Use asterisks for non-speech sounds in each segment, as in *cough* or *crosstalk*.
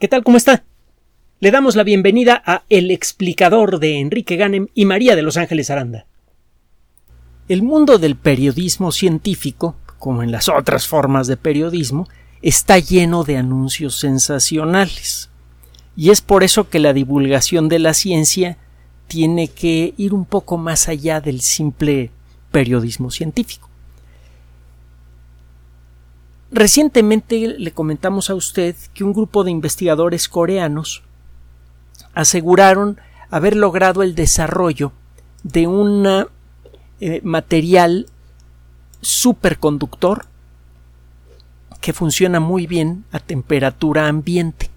¿Qué tal? ¿Cómo está? Le damos la bienvenida a El explicador de Enrique Ganem y María de Los Ángeles Aranda. El mundo del periodismo científico, como en las otras formas de periodismo, está lleno de anuncios sensacionales. Y es por eso que la divulgación de la ciencia tiene que ir un poco más allá del simple periodismo científico. Recientemente le comentamos a usted que un grupo de investigadores coreanos aseguraron haber logrado el desarrollo de un eh, material superconductor que funciona muy bien a temperatura ambiente,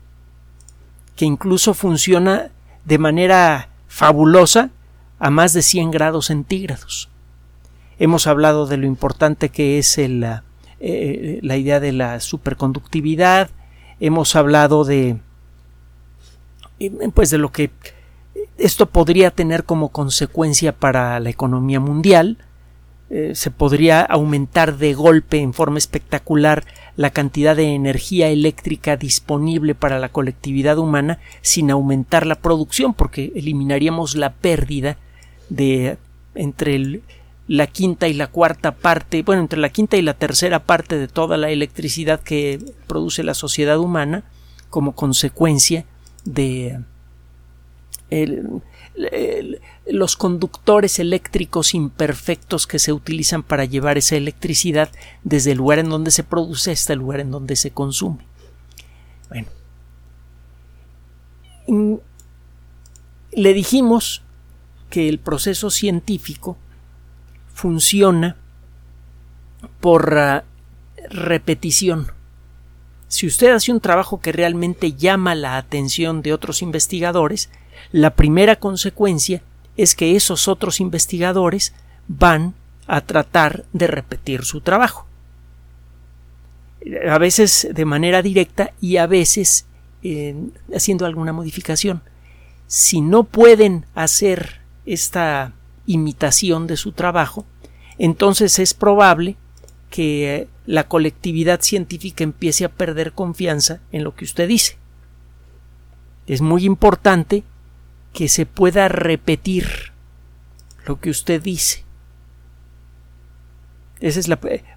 que incluso funciona de manera fabulosa a más de 100 grados centígrados. Hemos hablado de lo importante que es el eh, la idea de la superconductividad, hemos hablado de eh, pues de lo que esto podría tener como consecuencia para la economía mundial, eh, se podría aumentar de golpe en forma espectacular la cantidad de energía eléctrica disponible para la colectividad humana sin aumentar la producción porque eliminaríamos la pérdida de entre el la quinta y la cuarta parte, bueno, entre la quinta y la tercera parte de toda la electricidad que produce la sociedad humana como consecuencia de los conductores eléctricos imperfectos que se utilizan para llevar esa electricidad desde el lugar en donde se produce hasta el lugar en donde se consume. Bueno, le dijimos que el proceso científico funciona por ah, repetición. Si usted hace un trabajo que realmente llama la atención de otros investigadores, la primera consecuencia es que esos otros investigadores van a tratar de repetir su trabajo. A veces de manera directa y a veces haciendo alguna modificación. Si no pueden hacer esta imitación de su trabajo, entonces es probable que la colectividad científica empiece a perder confianza en lo que usted dice. Es muy importante que se pueda repetir lo que usted dice. Esa es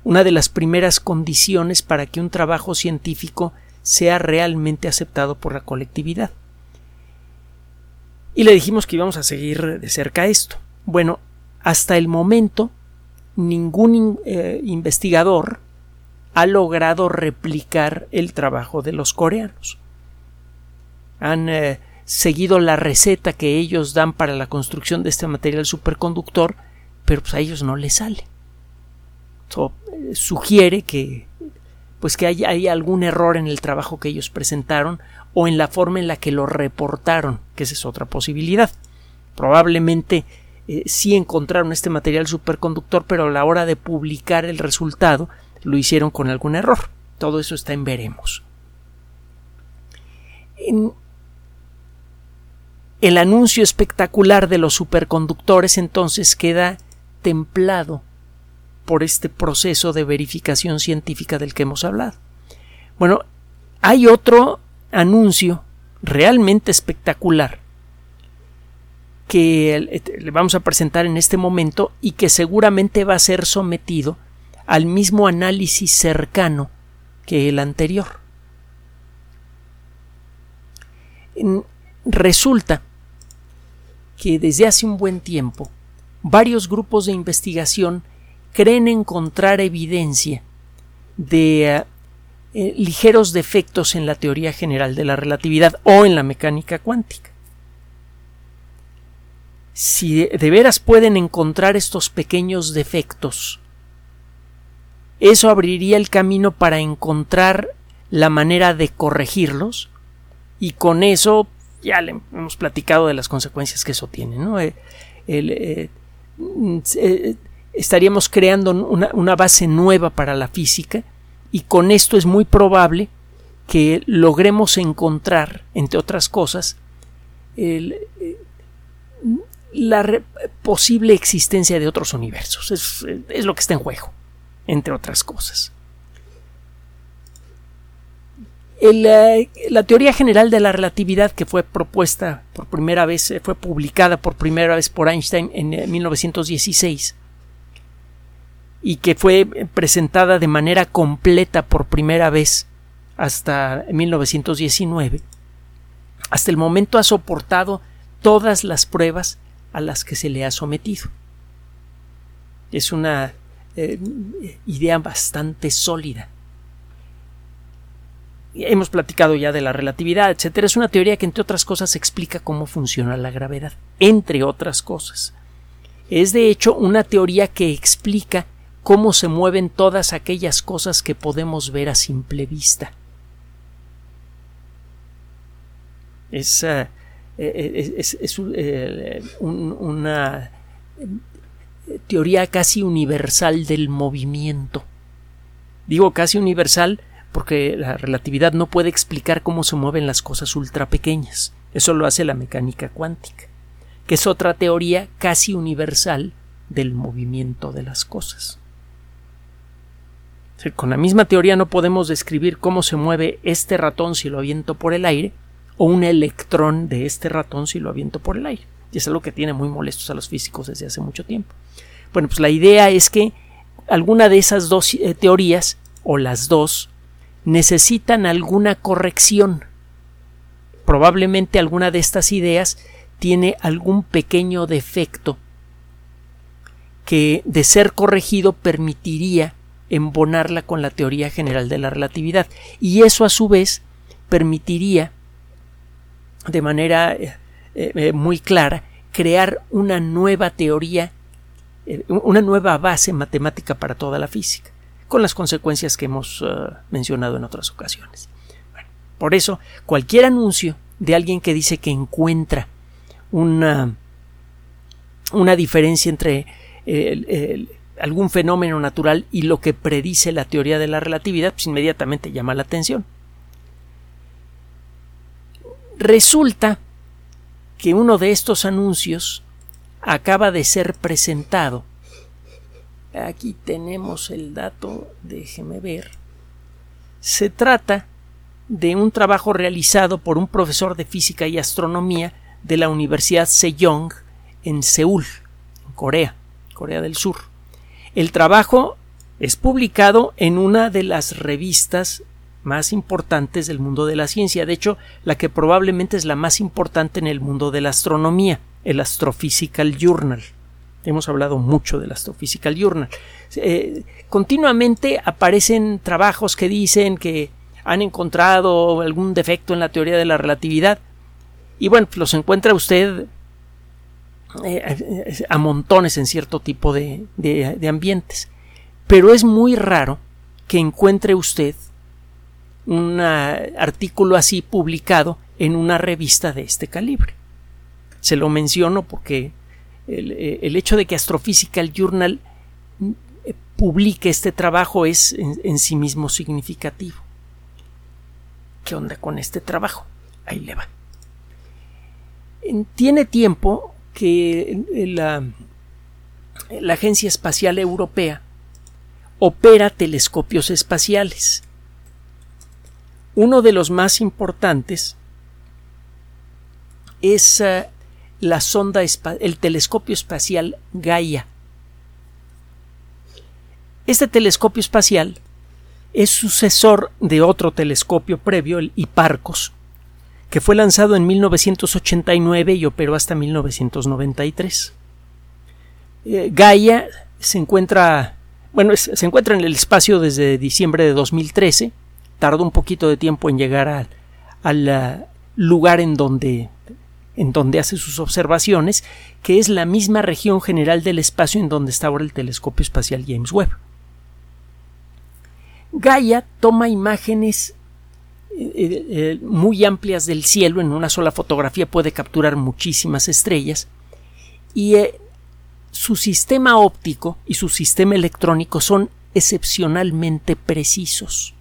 una de las primeras condiciones para que un trabajo científico sea realmente aceptado por la colectividad. Y le dijimos que íbamos a seguir de cerca esto. Bueno, hasta el momento ningún eh, investigador ha logrado replicar el trabajo de los coreanos. Han eh, seguido la receta que ellos dan para la construcción de este material superconductor, pero pues a ellos no les sale. Eso eh, sugiere que pues que hay, hay, algún error en el trabajo que ellos presentaron o en la forma en la que lo reportaron, que esa es otra posibilidad. Probablemente eh, sí encontraron este material superconductor, pero a la hora de publicar el resultado lo hicieron con algún error. Todo eso está en veremos. el anuncio espectacular de los superconductores entonces queda templado por este proceso de verificación científica del que hemos hablado. Bueno, hay otro anuncio realmente espectacular que este, le vamos a presentar en este momento y que seguramente va a ser sometido al mismo análisis cercano que el anterior. Resulta que desde hace un buen tiempo varios grupos de investigación creen encontrar evidencia de eh, ligeros defectos en la teoría general de la relatividad o en la mecánica cuántica si de veras pueden encontrar estos pequeños defectos, eso abriría el camino para encontrar la manera de corregirlos y con eso ya le hemos platicado de las consecuencias que eso tiene. ¿no? Eh, eh, eh, estaríamos creando una, una, base nueva para la física y con esto es muy probable que logremos encontrar, entre otras cosas, el, la posible existencia de otros universos. Es, lo que está en juego, entre otras cosas. la teoría general de la relatividad que fue propuesta por primera vez, fue publicada por primera vez por Einstein en 1916 y que fue presentada de manera completa por primera vez hasta 1919, hasta el momento ha soportado todas las pruebas a las que se le ha sometido. Es una eh, idea bastante sólida. Hemos platicado ya de la relatividad, etcétera. Es una teoría que, entre otras cosas, explica cómo funciona la gravedad, entre otras cosas. Es, de hecho, una teoría que explica cómo se mueven todas aquellas cosas que podemos ver a simple vista. Es, eh, eh, es, una teoría casi universal del movimiento. Digo casi universal porque la relatividad no puede explicar cómo se mueven las cosas ultra pequeñas. Eso lo hace la mecánica cuántica, que es otra teoría casi universal del movimiento de las cosas. Con la misma teoría no podemos describir cómo se mueve este ratón si lo aviento por el aire o un electrón de este ratón si lo aviento por el aire. Y es algo que tiene muy molestos a los físicos desde hace mucho tiempo. Bueno, pues la idea es que alguna de esas dos eh, teorías, o las dos, necesitan alguna corrección. Probablemente alguna de estas ideas tiene algún pequeño defecto que, de ser corregido, permitiría embonarla con la teoría general de la relatividad. Y eso, a su vez, permitiría, de manera eh, eh, muy clara, crear una nueva teoría eh, una nueva base matemática para toda la física, con las consecuencias que hemos eh, mencionado en otras ocasiones. por eso, cualquier anuncio de alguien que dice que encuentra una, una diferencia entre algún fenómeno natural y lo que predice la teoría de la relatividad, pues inmediatamente llama la atención. Resulta que uno de estos anuncios acaba de ser presentado. Aquí tenemos el dato, déjeme ver. Se trata de un trabajo realizado por un profesor de física y astronomía de la Universidad Sejong en Seúl, en Corea, Corea del Sur. El trabajo es publicado en una de las revistas más importantes del mundo de la ciencia, de hecho, la que probablemente es la más importante en el mundo de la astronomía el Astrophysical Journal. Hemos hablado mucho del Astrophysical Journal. Eh, continuamente aparecen trabajos que dicen que han encontrado algún defecto en la teoría de la relatividad y bueno, los encuentra usted eh, a montones en cierto tipo de, de ambientes. Pero es muy raro que encuentre usted un artículo así publicado en una revista de este calibre. Se lo menciono porque el, eh, hecho de que Astrophysical Journal eh, publique este trabajo es en, sí mismo significativo. ¿Qué onda con este trabajo? Ahí le va. Tiene tiempo que la, la Agencia Espacial Europea opera telescopios espaciales. Uno de los más importantes es eh, la sonda el telescopio espacial Gaia. Este telescopio espacial es sucesor de otro telescopio previo, el Hipparcos, que fue lanzado en 1989 y operó hasta 1993. Eh, Gaia se encuentra, bueno, se encuentra en el espacio desde diciembre de 2013. Tardó un poquito de tiempo en llegar al eh, lugar en donde en donde hace sus observaciones, que es la misma región general del espacio en donde está ahora el telescopio espacial James Webb. Gaia toma imágenes eh, eh, eh, muy amplias del cielo, en una sola fotografía puede capturar muchísimas estrellas, y su sistema óptico y su sistema electrónico son excepcionalmente precisos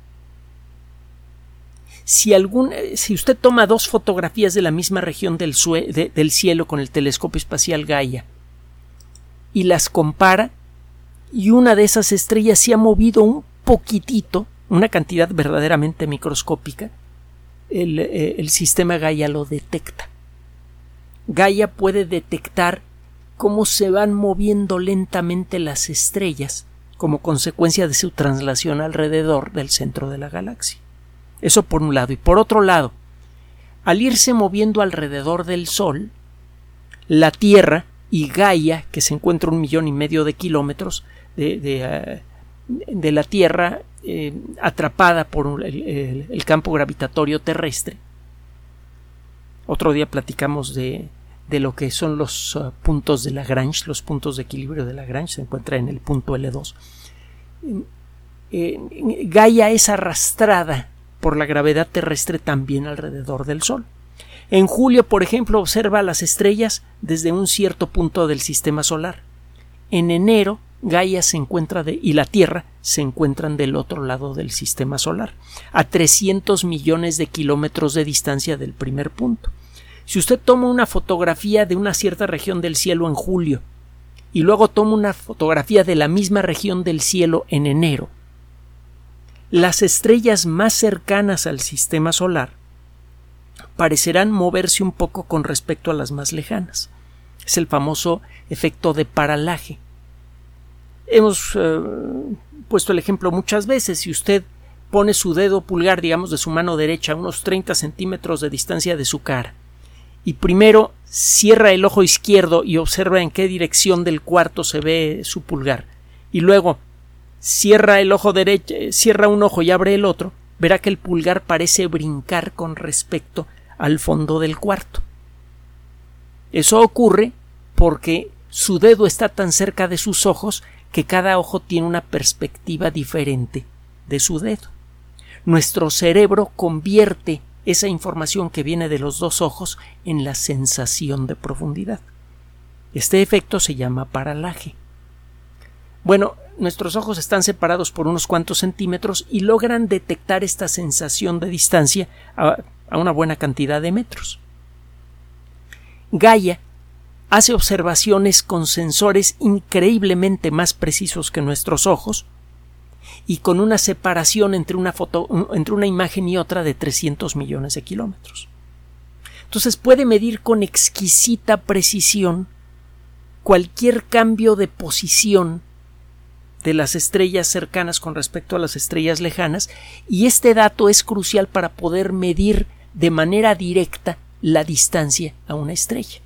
si, algún, eh, si usted toma dos fotografías de la misma región del, cielo con el telescopio espacial Gaia y las compara, y una de esas estrellas se ha movido un poquitito, una cantidad verdaderamente microscópica, el, eh, el sistema Gaia lo detecta. Gaia puede detectar cómo se van moviendo lentamente las estrellas como consecuencia de su traslación alrededor del centro de la galaxia. Eso por un lado. Y por otro lado, al irse moviendo alrededor del Sol, la Tierra y Gaia, que se encuentra un millón y medio de kilómetros de, de, eh, la Tierra eh, atrapada por el, campo gravitatorio terrestre. Otro día platicamos de, de lo que son los uh, puntos de Lagrange, los puntos de equilibrio de Lagrange, se encuentra en el punto L2. Eh, Gaia es arrastrada por la gravedad terrestre también alrededor del Sol. En julio, por ejemplo, observa las estrellas desde un cierto punto del sistema solar. En enero, Gaia se encuentra y la Tierra se encuentran del otro lado del sistema solar, a 300 millones de kilómetros de distancia del primer punto. Si usted toma una fotografía de una cierta región del cielo en julio y luego toma una fotografía de la misma región del cielo en enero, las estrellas más cercanas al sistema solar parecerán moverse un poco con respecto a las más lejanas. Es el famoso efecto de paralaje. Hemos eh, puesto el ejemplo muchas veces. Si usted pone su dedo pulgar, digamos, de su mano derecha a unos 30 centímetros de distancia de su cara y primero cierra el ojo izquierdo y observa en qué dirección del cuarto se ve su pulgar y luego cierra el ojo derecho, cierra un ojo y abre el otro, verá que el pulgar parece brincar con respecto al fondo del cuarto. Eso ocurre porque su dedo está tan cerca de sus ojos que cada ojo tiene una perspectiva diferente de su dedo. Nuestro cerebro convierte esa información que viene de los dos ojos en la sensación de profundidad. Este efecto se llama paralaje. Bueno, nuestros ojos están separados por unos cuantos centímetros y logran detectar esta sensación de distancia a, una buena cantidad de metros. Gaia hace observaciones con sensores increíblemente más precisos que nuestros ojos, y con una separación entre una, entre una imagen y otra de 300 millones de kilómetros. Entonces puede medir con exquisita precisión cualquier cambio de posición de las estrellas cercanas con respecto a las estrellas lejanas y este dato es crucial para poder medir de manera directa la distancia a una estrella.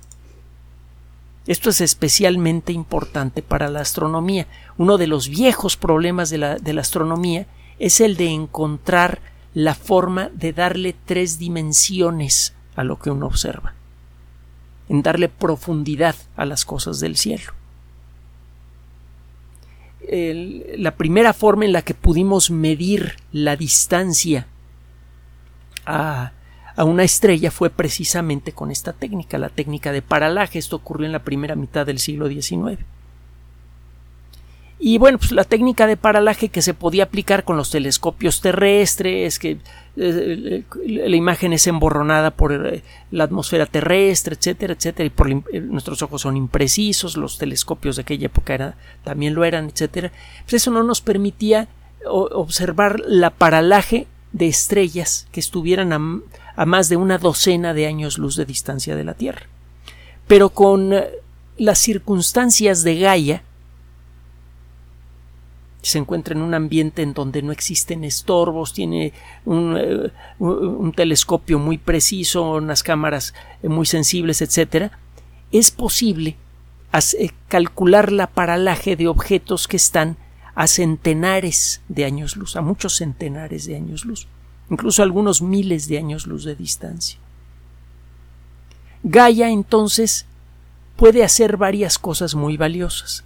Esto es especialmente importante para la astronomía. Uno de los viejos problemas de la, de la, astronomía es el de encontrar la forma de darle tres dimensiones a lo que uno observa, en darle profundidad a las cosas del cielo. La primera forma en la que pudimos medir la distancia a a una estrella fue precisamente con esta técnica, la técnica de paralaje. Esto ocurrió en la primera mitad del siglo XIX. Y bueno, pues la técnica de paralaje que se podía aplicar con los telescopios terrestres, que eh, la imagen es emborronada por eh, la atmósfera terrestre, etcétera, etcétera, y por eh, nuestros ojos son imprecisos, los telescopios de aquella época era, también lo eran, etcétera. Pues eso no nos permitía observar la paralaje de estrellas que estuvieran a, más de una docena de años luz de distancia de la Tierra. Pero con eh, las circunstancias de Gaia, se encuentra en un ambiente en donde no existen estorbos, tiene un, eh, un telescopio muy preciso, unas cámaras eh, muy sensibles, etc., es posible calcular la paralaje de objetos que están a centenares de años luz, a muchos centenares de años luz incluso algunos miles de años luz de distancia. Gaia entonces puede hacer varias cosas muy valiosas.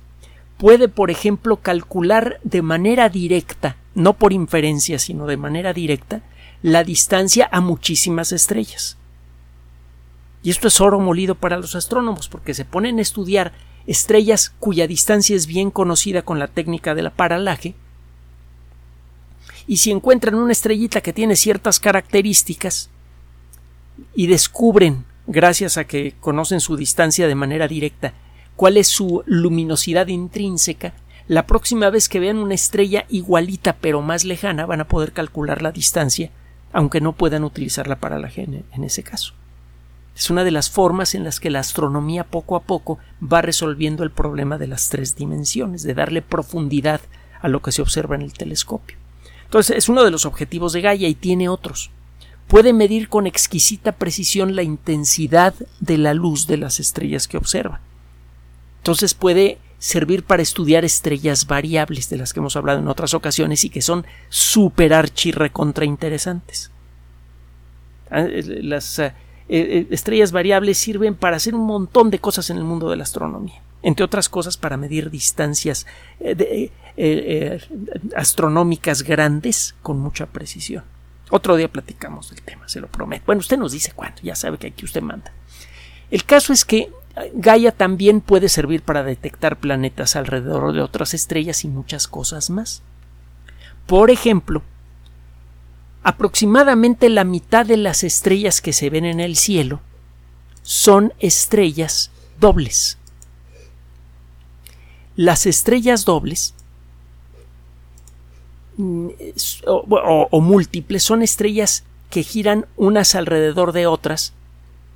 Puede, por ejemplo, calcular de manera directa, no por inferencia, sino de manera directa, la distancia a muchísimas estrellas. Y esto es oro molido para los astrónomos, porque se ponen a estudiar estrellas cuya distancia es bien conocida con la técnica del paralaje, y si encuentran una estrellita que tiene ciertas características y descubren, gracias a que conocen su distancia de manera directa, cuál es su luminosidad intrínseca, la próxima vez que vean una estrella igualita pero más lejana van a poder calcular la distancia aunque no puedan utilizarla para la G en ese caso. Es una de las formas en las que la astronomía poco a poco va resolviendo el problema de las tres dimensiones, de darle profundidad a lo que se observa en el telescopio. Entonces, es uno de los objetivos de Gaia y tiene otros. Puede medir con exquisita precisión la intensidad de la luz de las estrellas que observa. Entonces puede servir para estudiar estrellas variables de las que hemos hablado en otras ocasiones y que son super archirre interesantes. Ah, las eh, eh, estrellas variables sirven para hacer un montón de cosas en el mundo de la astronomía. Entre otras cosas, para medir distancias eh, eh, astronómicas grandes con mucha precisión. Otro día platicamos del tema, se lo prometo. Bueno, usted nos dice cuándo, ya sabe que aquí usted manda. El caso es que Gaia también puede servir para detectar planetas alrededor de otras estrellas y muchas cosas más. Por ejemplo, aproximadamente la mitad de las estrellas que se ven en el cielo son estrellas dobles. Las estrellas dobles mm, o, múltiples son estrellas que giran unas alrededor de otras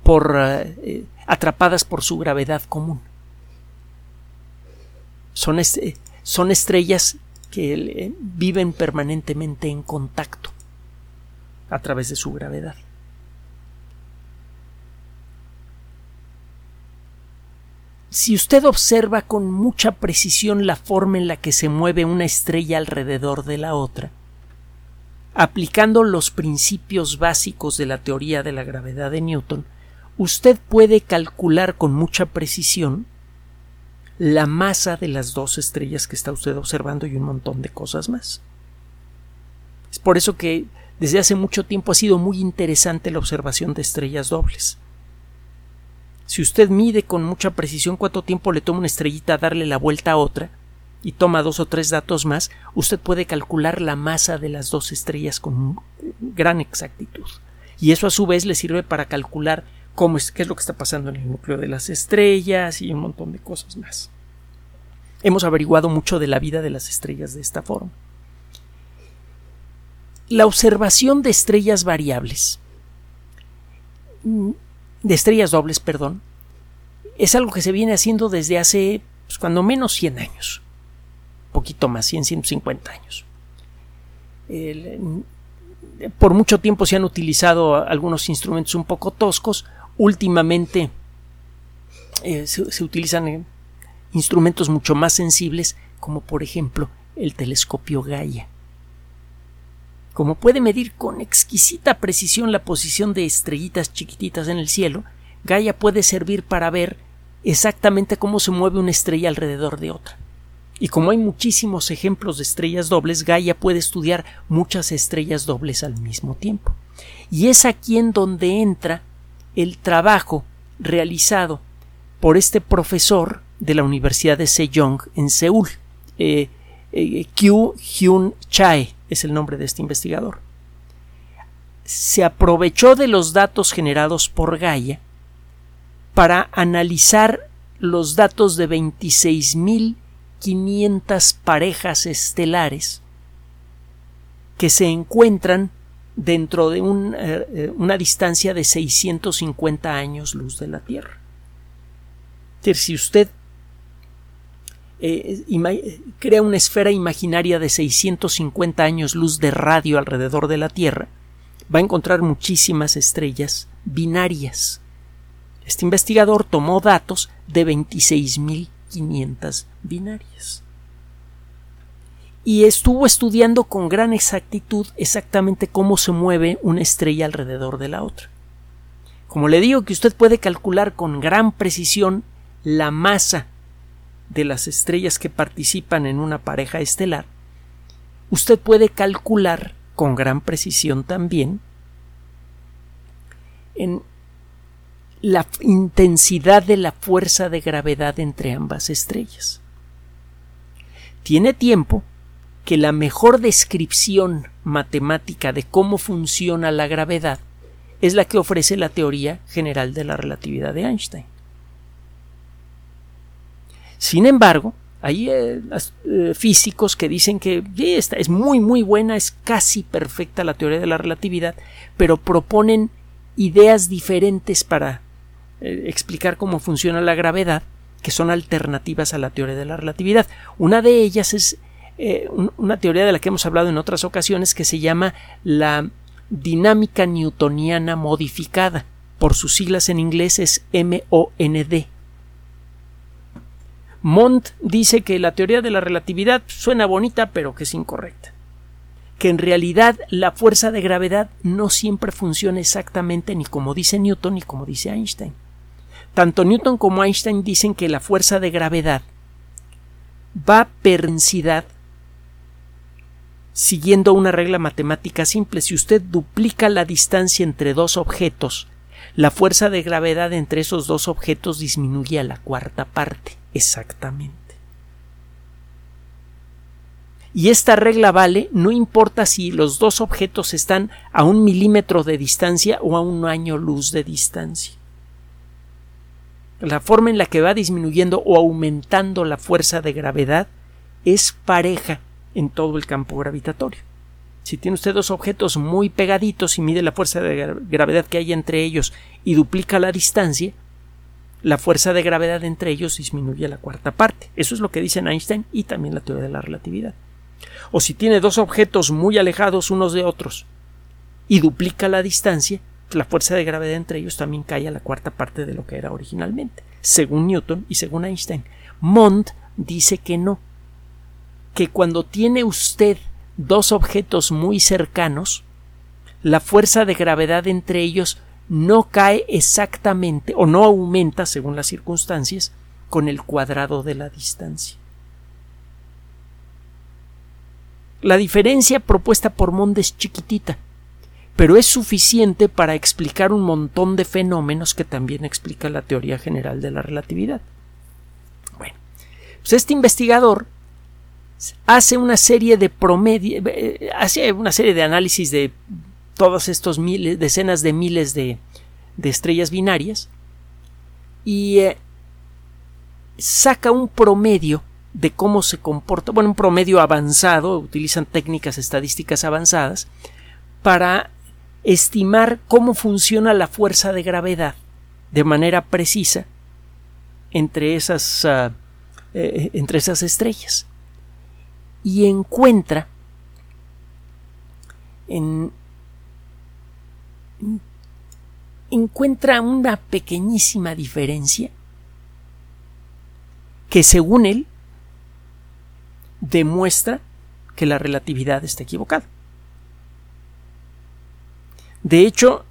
por eh, atrapadas por su gravedad común. Son, son estrellas que eh, viven permanentemente en contacto a través de su gravedad. Si usted observa con mucha precisión la forma en la que se mueve una estrella alrededor de la otra, aplicando los principios básicos de la teoría de la gravedad de Newton, usted puede calcular con mucha precisión la masa de las dos estrellas que está usted observando y un montón de cosas más. Es por eso que desde hace mucho tiempo ha sido muy interesante la observación de estrellas dobles. Si usted mide con mucha precisión cuánto tiempo le toma una estrellita darle la vuelta a otra, y toma dos o tres datos más, usted puede calcular la masa de las dos estrellas con gran exactitud. Y eso a su vez le sirve para calcular cómo es, qué es lo que está pasando en el núcleo de las estrellas y un montón de cosas más. Hemos averiguado mucho de la vida de las estrellas de esta forma. La observación de estrellas variables, mm, de estrellas dobles, perdón, es algo que se viene haciendo desde hace, pues, cuando menos 100 años, poquito más, 100, 150 años. Mm, por mucho tiempo se han utilizado algunos instrumentos un poco toscos, últimamente eh, se, utilizan eh, instrumentos mucho más sensibles, como por ejemplo el telescopio Gaia. Como puede medir con exquisita precisión la posición de estrellitas chiquititas en el cielo, Gaia puede servir para ver exactamente cómo se mueve una estrella alrededor de otra. Y como hay muchísimos ejemplos de estrellas dobles, Gaia puede estudiar muchas estrellas dobles al mismo tiempo. Y es aquí en donde entra el trabajo realizado por este profesor de la Universidad de Sejong en Seúl, eh, eh, Kyu Hyun Chae es el nombre de este investigador. Se aprovechó de los datos generados por Gaia para analizar los datos de 26.500 parejas estelares que se encuentran dentro de eh, una distancia de 650 años luz de la Tierra. Si usted eh, crea una esfera imaginaria de 650 años luz de radio alrededor de la Tierra, va a encontrar muchísimas estrellas binarias. Este investigador tomó datos de 26.500 binarias. Y estuvo estudiando con gran exactitud exactamente cómo se mueve una estrella alrededor de la otra. Como le digo que usted puede calcular con gran precisión la masa de las estrellas que participan en una pareja estelar, usted puede calcular con gran precisión también en la intensidad de la fuerza de gravedad entre ambas estrellas. Tiene tiempo que la mejor descripción matemática de cómo funciona la gravedad es la que ofrece la teoría general de la relatividad de Einstein. Sin embargo, Hay eh, eh, físicos que dicen que esta es muy muy buena, es casi perfecta la teoría de la relatividad, pero proponen ideas diferentes para eh, explicar cómo funciona la gravedad, que son alternativas a la teoría de la relatividad. Una de ellas es una teoría de la que hemos hablado en otras ocasiones que se llama la dinámica newtoniana modificada. Por sus siglas en inglés es MOND. Mont dice que la teoría de la relatividad suena bonita pero que es incorrecta. Que en realidad la fuerza de gravedad no siempre funciona exactamente ni como dice Newton ni como dice Einstein. Tanto Newton como Einstein dicen que la fuerza de gravedad va per siguiendo una regla matemática simple. Si usted duplica la distancia entre dos objetos, la fuerza de gravedad entre esos dos objetos disminuye a la cuarta parte. Exactamente. Y esta regla vale no importa si los dos objetos están a un milímetro de distancia o a un año luz de distancia. La forma en la que va disminuyendo o aumentando la fuerza de gravedad es pareja en todo el campo gravitatorio. Si tiene usted dos objetos muy pegaditos y mide la fuerza de gravedad que hay entre ellos y duplica la distancia, la fuerza de gravedad entre ellos disminuye a la cuarta parte. Eso es lo que dicen Einstein y también la teoría de la relatividad. O si tiene dos objetos muy alejados unos de otros y duplica la distancia, la fuerza de gravedad entre ellos también cae a la cuarta parte de lo que era originalmente, según Newton y según Einstein. Mond dice que no, que cuando tiene usted dos objetos muy cercanos, la fuerza de gravedad entre ellos no cae exactamente o no aumenta según las circunstancias con el cuadrado de la distancia. La diferencia propuesta por Mond es chiquitita, pero es suficiente para explicar un montón de fenómenos que también explica la teoría general de la relatividad. Bueno, pues este investigador hace una serie de eh, hace una serie de análisis de todos estos miles, decenas de miles de, estrellas binarias y eh, saca un promedio de cómo se comporta, bueno, un promedio avanzado, utilizan técnicas estadísticas avanzadas para estimar cómo funciona la fuerza de gravedad de manera precisa entre esas, ah, eh, entre esas estrellas y encuentra en, encuentra una pequeñísima diferencia que según él demuestra que la relatividad está equivocada. De hecho,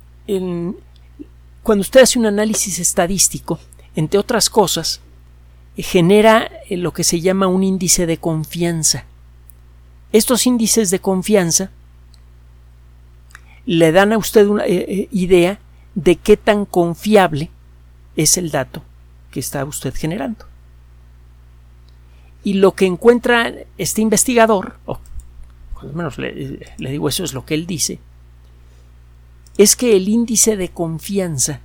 cuando usted hace un análisis estadístico, entre otras cosas, genera lo que se llama un índice de confianza. Estos índices de confianza le dan a usted una eh, eh, idea de qué tan confiable es el dato que está usted generando. Y lo que encuentra este investigador, o lo menos le, le digo eso es lo que él dice, es que el índice de confianza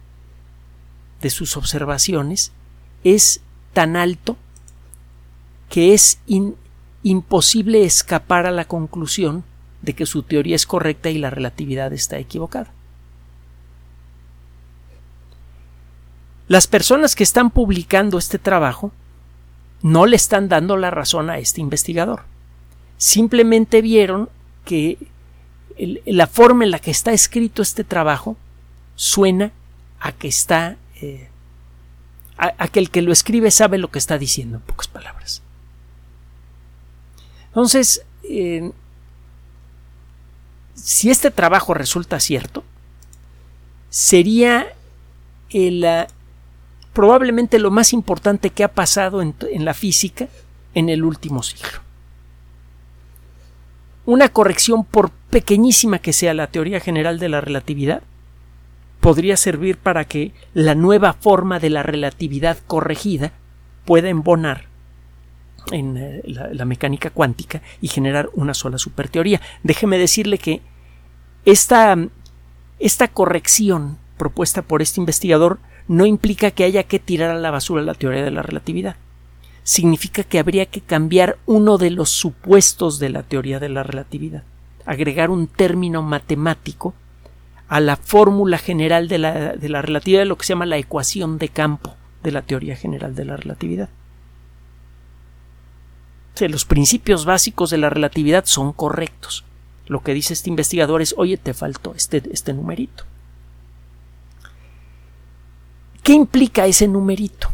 de sus observaciones es tan alto que es imposible escapar a la conclusión de que su teoría es correcta y la relatividad está equivocada. Las personas que están publicando este trabajo no le están dando la razón a este investigador. Simplemente vieron que la forma en la que está escrito este trabajo suena a que está eh, a, que el que lo escribe sabe lo que está diciendo en pocas palabras. Entonces, eh, si este trabajo resulta cierto, sería ah, probablemente lo más importante que ha pasado en, en la física en el último siglo. Una corrección, por pequeñísima que sea la teoría general de la relatividad, podría servir para que la nueva forma de la relatividad corregida pueda embonar en eh, la, mecánica cuántica y generar una sola superteoría. Déjeme decirle que esta, esta corrección propuesta por este investigador no implica que haya que tirar a la basura la teoría de la relatividad. significa que habría que cambiar uno de los supuestos de la teoría de la relatividad, agregar un término matemático a la fórmula general de la, de la relatividad, lo que se llama la ecuación de campo de la teoría general de la relatividad. Los principios básicos de la relatividad son correctos. Lo que dice este investigador es, oye, te faltó este, este numerito. ¿Qué implica ese numerito?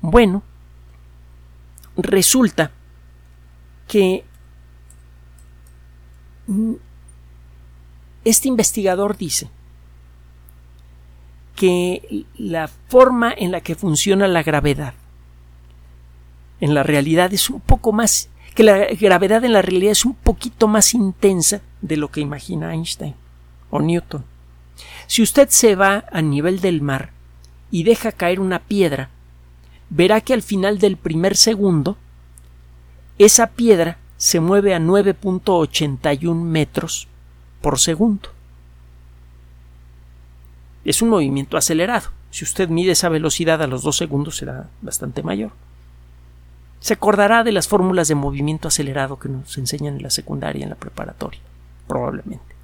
Bueno, resulta que este investigador dice que la forma en la que funciona la gravedad en la realidad es un poco más que la gravedad en la realidad es un poquito más intensa de lo que imagina Einstein o Newton. Si usted se va a nivel del mar y deja caer una piedra, verá que al final del primer segundo esa piedra se mueve a 9.81 metros por segundo. Es un movimiento acelerado. Si usted mide esa velocidad a los dos segundos será bastante mayor. Se acordará de las fórmulas de movimiento acelerado que nos enseñan en la secundaria y en la preparatoria, probablemente.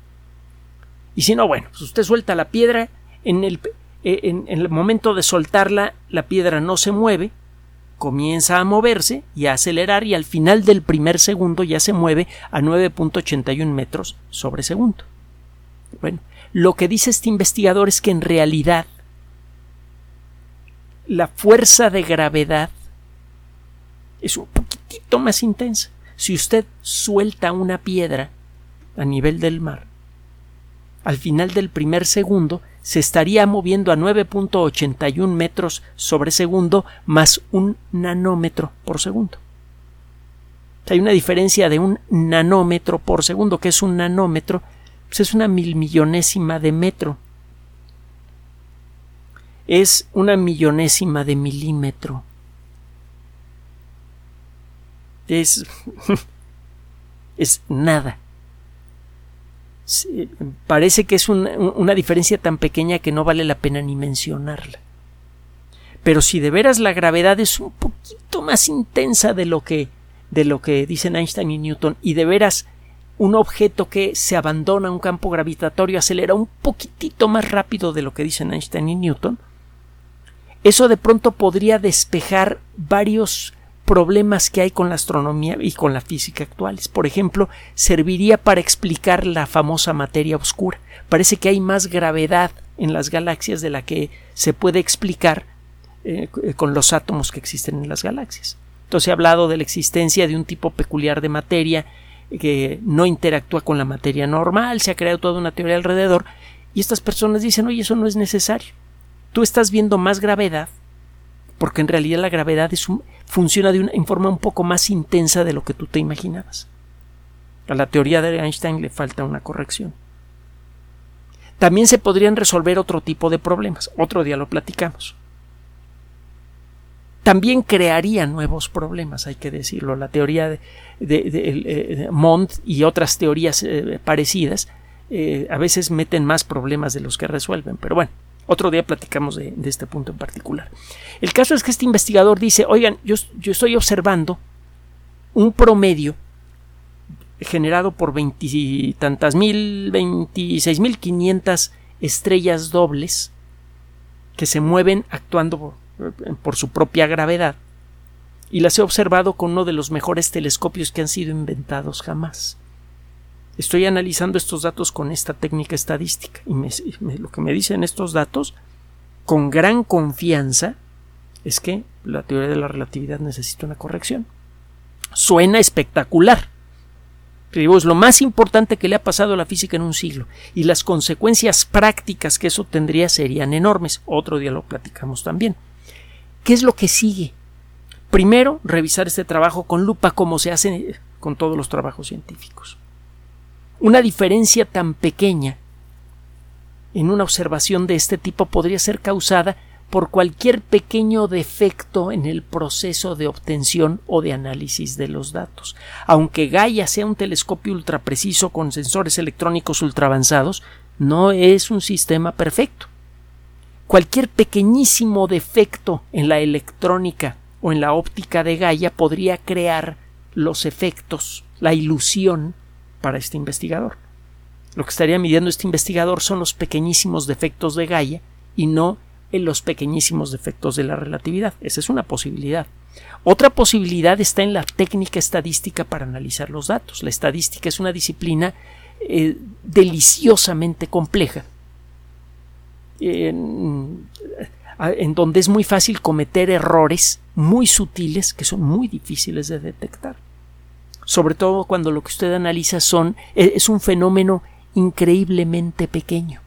Y si no, bueno, pues usted suelta la piedra, en el, eh, en el momento de soltarla, la piedra no se mueve, comienza a moverse y a acelerar y al final del primer segundo ya se mueve a 9.81 metros sobre segundo. Bueno, lo que dice este investigador es que en realidad la fuerza de gravedad es un poquitito más intensa. Si usted suelta una piedra a nivel del mar, al final del primer segundo se estaría moviendo a 9.81 metros sobre segundo más un nanómetro por segundo. Hay una diferencia de un nanómetro por segundo, que es un nanómetro, pues es una mil millonésima de metro. Es una millonésima de milímetro. Es. *laughs* es nada parece que es una diferencia tan pequeña que no vale la pena ni mencionarla. Pero si de veras la gravedad es un poquito más intensa de lo que de lo que dicen Einstein y Newton y de veras un objeto que se abandona un campo gravitatorio acelera un poquitito más rápido de lo que dicen Einstein y Newton, eso de pronto podría despejar varios problemas que hay con la astronomía y con la física actuales. Por ejemplo, serviría para explicar la famosa materia oscura. Parece que hay más gravedad en las galaxias de la que se puede explicar eh, con los átomos que existen en las galaxias. Entonces ha hablado de la existencia de un tipo peculiar de materia que no interactúa con la materia normal, se ha creado toda una teoría alrededor y estas personas dicen, oye, eso no es necesario. Tú estás viendo más gravedad porque en realidad la gravedad funciona de una, en forma un poco más intensa de lo que tú te imaginabas. A la teoría de Einstein le falta una corrección. También se podrían resolver otro tipo de problemas. Otro día lo platicamos. También crearía nuevos problemas, hay que decirlo. La teoría de, de, Mond y otras teorías eh, parecidas eh, a veces meten más problemas de los que resuelven. Pero bueno, otro día platicamos de, este punto en particular. El caso es que este investigador dice, oigan, yo, estoy observando un promedio generado por veintitantas mil, veintiséis mil quinientas estrellas dobles que se mueven actuando por, su propia gravedad y las he observado con uno de los mejores telescopios que han sido inventados jamás. Estoy analizando estos datos con esta técnica estadística y lo que me dicen estos datos con gran confianza es que la teoría de la relatividad necesita una corrección. Suena espectacular. Pero es lo más importante que le ha pasado a la física en un siglo y las consecuencias prácticas que eso tendría serían enormes. Otro día lo platicamos también. ¿Qué es lo que sigue? Primero, revisar este trabajo con lupa como se hace con todos los trabajos científicos. Una diferencia tan pequeña en una observación de este tipo podría ser causada por cualquier pequeño defecto en el proceso de obtención o de análisis de los datos. Aunque Gaia sea un telescopio ultrapreciso con sensores electrónicos ultraavanzados, no es un sistema perfecto. Cualquier pequeñísimo defecto en la electrónica o en la óptica de Gaia podría crear los efectos, la ilusión para este investigador. Lo que estaría midiendo este investigador son los pequeñísimos defectos de Gaia y no en los pequeñísimos defectos de la relatividad. Esa es una posibilidad. Otra posibilidad está en la técnica estadística para analizar los datos. La estadística es una disciplina eh, deliciosamente compleja, en, en donde es muy fácil cometer errores muy sutiles que son muy difíciles de detectar. Sobre todo cuando lo que usted analiza son e, es un fenómeno increíblemente pequeño,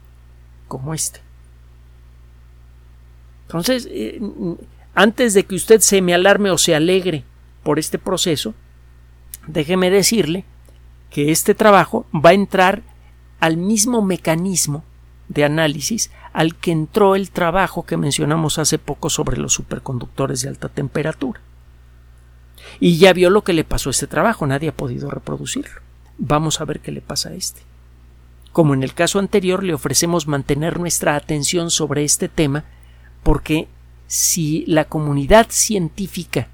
como este. Entonces, eh, antes de que usted se me alarme o se alegre por este proceso, déjeme decirle que este trabajo va a entrar al mismo mecanismo de análisis al que entró el trabajo que mencionamos hace poco sobre los superconductores de alta temperatura. Y ya vio lo que le pasó a este trabajo, nadie ha podido reproducirlo. Vamos a ver qué le pasa a este. Como en el caso anterior, le ofrecemos mantener nuestra atención sobre este tema porque si la comunidad científica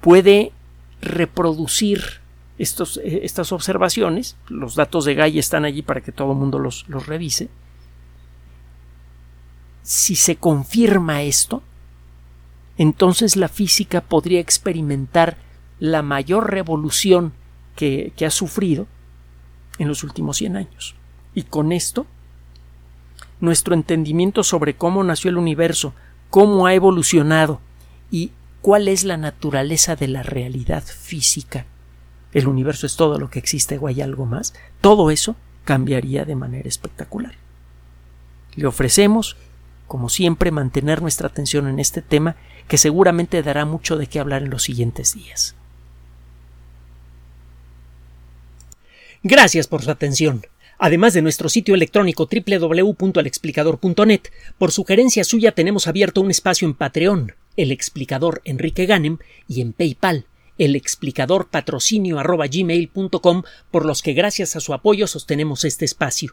puede reproducir estos, eh, estas observaciones, los datos de Gaia están allí para que todo el mundo los, los revise, si se confirma esto, entonces la física podría experimentar la mayor revolución que, ha sufrido en los últimos 100 años. Y con esto, nuestro entendimiento sobre cómo nació el universo, cómo ha evolucionado y cuál es la naturaleza de la realidad física. El universo es todo lo que existe o hay algo más. Todo eso cambiaría de manera espectacular. Le ofrecemos, como siempre, mantener nuestra atención en este tema que seguramente dará mucho de qué hablar en los siguientes días. Gracias por su atención además de nuestro sitio electrónico www.alexplicador.net. Por sugerencia suya tenemos abierto un espacio en Patreon, el explicador Enrique Ganem, y en PayPal, el explicador patrocinio por los que gracias a su apoyo sostenemos este espacio.